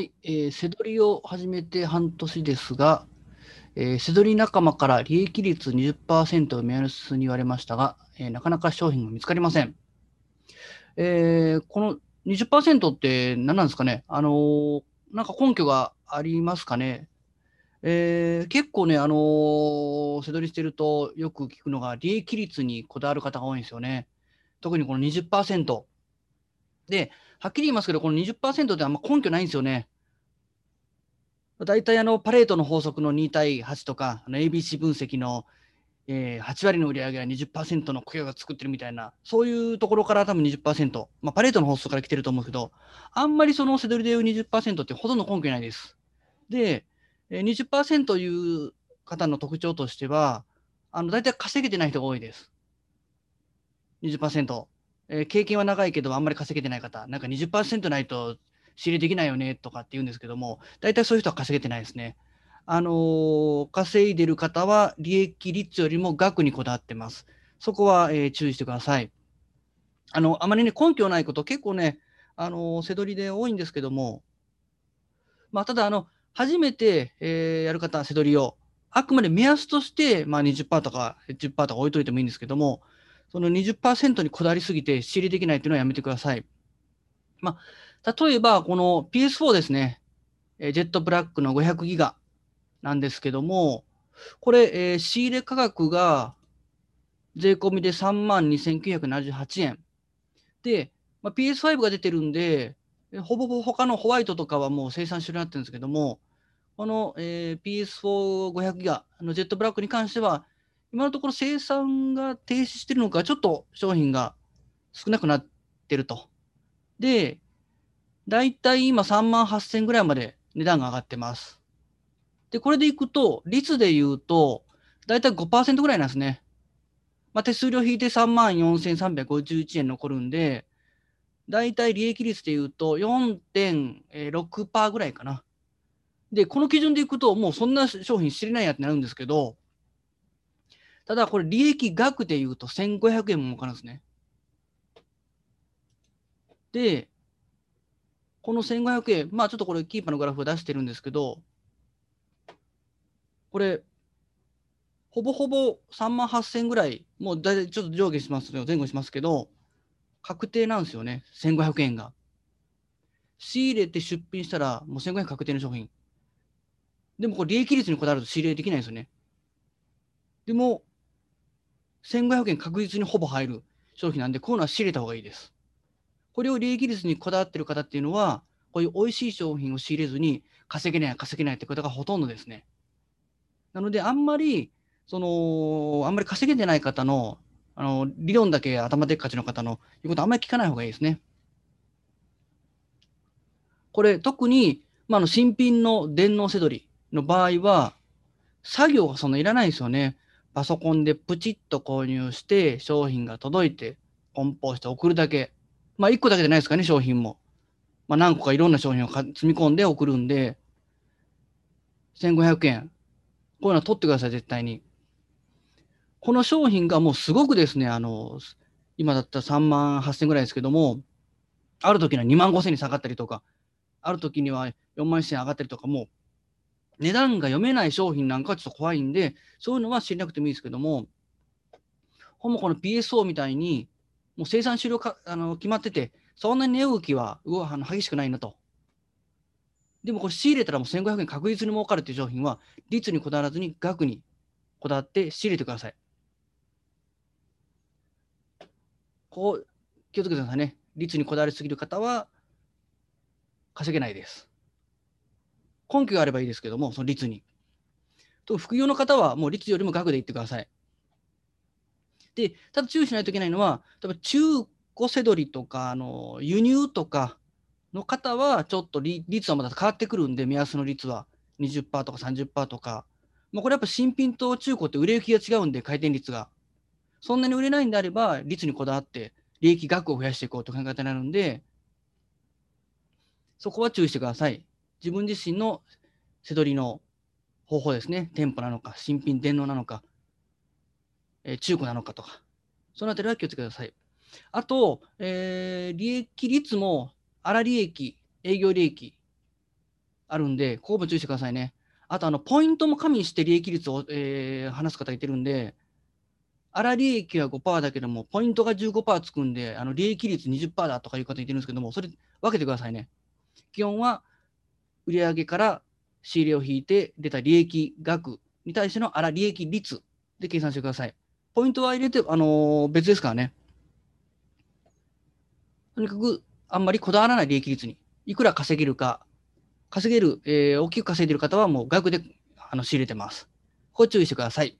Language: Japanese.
はい、えー、せどりを始めて半年ですが、えー、せどり仲間から利益率20%を目安に言われましたが、えー、なかなか商品が見つかりません。えー、この20%って何なんですかね？あのー、なんか根拠がありますかね？えー、結構ね、あのー、せどりしてるとよく聞くのが、利益率にこだわる方が多いんですよね。特にこの20%。で、はっきり言いますけど、この20%ってあんま根拠ないんですよね。大体あのパレートの法則の2対8とか、ABC 分析の、えー、8割の売り上げは20%の雇用が作ってるみたいな、そういうところから多分20%、まあ、パレートの法則から来てると思うけど、あんまりそのセドリでいう20%ってほとんど根拠ないです。で、20%いう方の特徴としては、あの大体稼げてない人が多いです。20%。えー、経験は長いけど、あんまり稼げてない方、なんか20%ないと仕入れできないよねとかって言うんですけども、大体そういう人は稼げてないですね。あのー、稼いでる方は利益率よりも額にこだわってます。そこは、えー、注意してください。あの、あまりね、根拠ないこと、結構ね、あのー、せどりで多いんですけども、まあ、ただ、あの、初めて、えー、やる方、せどりを、あくまで目安として、まあ、20%とか10%とか置いといてもいいんですけども、その20%にこだわりすぎて仕入れできないというのはやめてください。まあ、例えば、この PS4 ですね、えジェットブラックの500ギガなんですけども、これ、えー、仕入れ価格が税込みで3万2978円。で、まあ、PS5 が出てるんで、ほぼほぼ他のホワイトとかはもう生産終了になってるんですけども、この、えー、PS4500 ギガのジェットブラックに関しては、今のところ生産が停止してるのか、ちょっと商品が少なくなってると。で、だいたい今3万8000ぐらいまで値段が上がってます。で、これでいくと、率で言うと、だいたい5%ぐらいなんですね。まあ、手数料引いて3万4351円残るんで、だいたい利益率で言うと4.6%ぐらいかな。で、この基準でいくと、もうそんな商品知れないやってなるんですけど、ただこれ利益額で言うと1500円も儲かるんですね。で、この1500円、まあちょっとこれキーパーのグラフを出してるんですけど、これ、ほぼほぼ3万8000ぐらい、もう大体ちょっと上下します前後しますけど、確定なんですよね、1500円が。仕入れて出品したら、もう1500円確定の商品。でもこれ利益率にこだわると仕入れできないですよね。でも、1500円確実にほぼ入る商品なんで、こういうのは仕入れた方がいいです。これを利益率にこだわっている方っていうのは、こういう美味しい商品を仕入れずに稼げない、稼げないって方がほとんどですね。なので、あんまり、その、あんまり稼げてない方の、あの、理論だけ頭でっかちの方の言うことあんまり聞かない方がいいですね。これ、特に、まあ、の新品の電脳せどりの場合は、作業がそんないらないんですよね。パソコンでプチッと購入して、商品が届いて、梱包して送るだけ。まあ、1個だけじゃないですかね、商品も。まあ、何個かいろんな商品を積み込んで送るんで、1500円。こういうのは取ってください、絶対に。この商品がもうすごくですね、あの、今だったら3万8000円ぐらいですけども、ある時には2万5000円に下がったりとか、ある時には4万1000上がったりとか、もう値段が読めない商品なんかはちょっと怖いんで、そういうのは知らなくてもいいですけども、ほぼこの PSO みたいに、もう生産終了かあの決まってて、そんなに値動きはうわあの激しくないなと。でもこれ仕入れたらもう1500円確実に儲かるっていう商品は、率にこだわらずに額にこだわって仕入れてください。こう、気をつけてくださいね。率にこだわりすぎる方は稼げないです。根拠があればいいですけども、その率に。と副業の方はもう率よりも額で言ってください。で、ただ注意しないといけないのは、例えば中古せどりとか、あの輸入とかの方は、ちょっと率はまた変わってくるんで、目安の率は20%とか30%とか。まあ、これやっぱ新品と中古って売れ行きが違うんで、回転率が。そんなに売れないんであれば、率にこだわって、利益額を増やしていこうという考え方になるんで、そこは注意してください。自分自身のせどりの方法ですね。店舗なのか、新品電脳なのか、えー、中古なのかとか、そのあたりは気をつけてください。あと、えー、利益率も、粗利益、営業利益あるんで、ここも注意してくださいね。あと、あの、ポイントも加味して利益率を、えー話す方いてるんで、粗利益は5%だけども、ポイントが15%つくんで、あの利益率20%だとかいう方いてるんですけども、それ分けてくださいね。基本は売上から仕入れを引いて出た利益額に対しての粗利益率で計算してください。ポイントは入れて、あのー別ですからね。とにかく、あんまりこだわらない利益率に、いくら稼げるか、稼げる、えー大きく稼いでる方はもう額であの仕入れてます。ここ注意してください。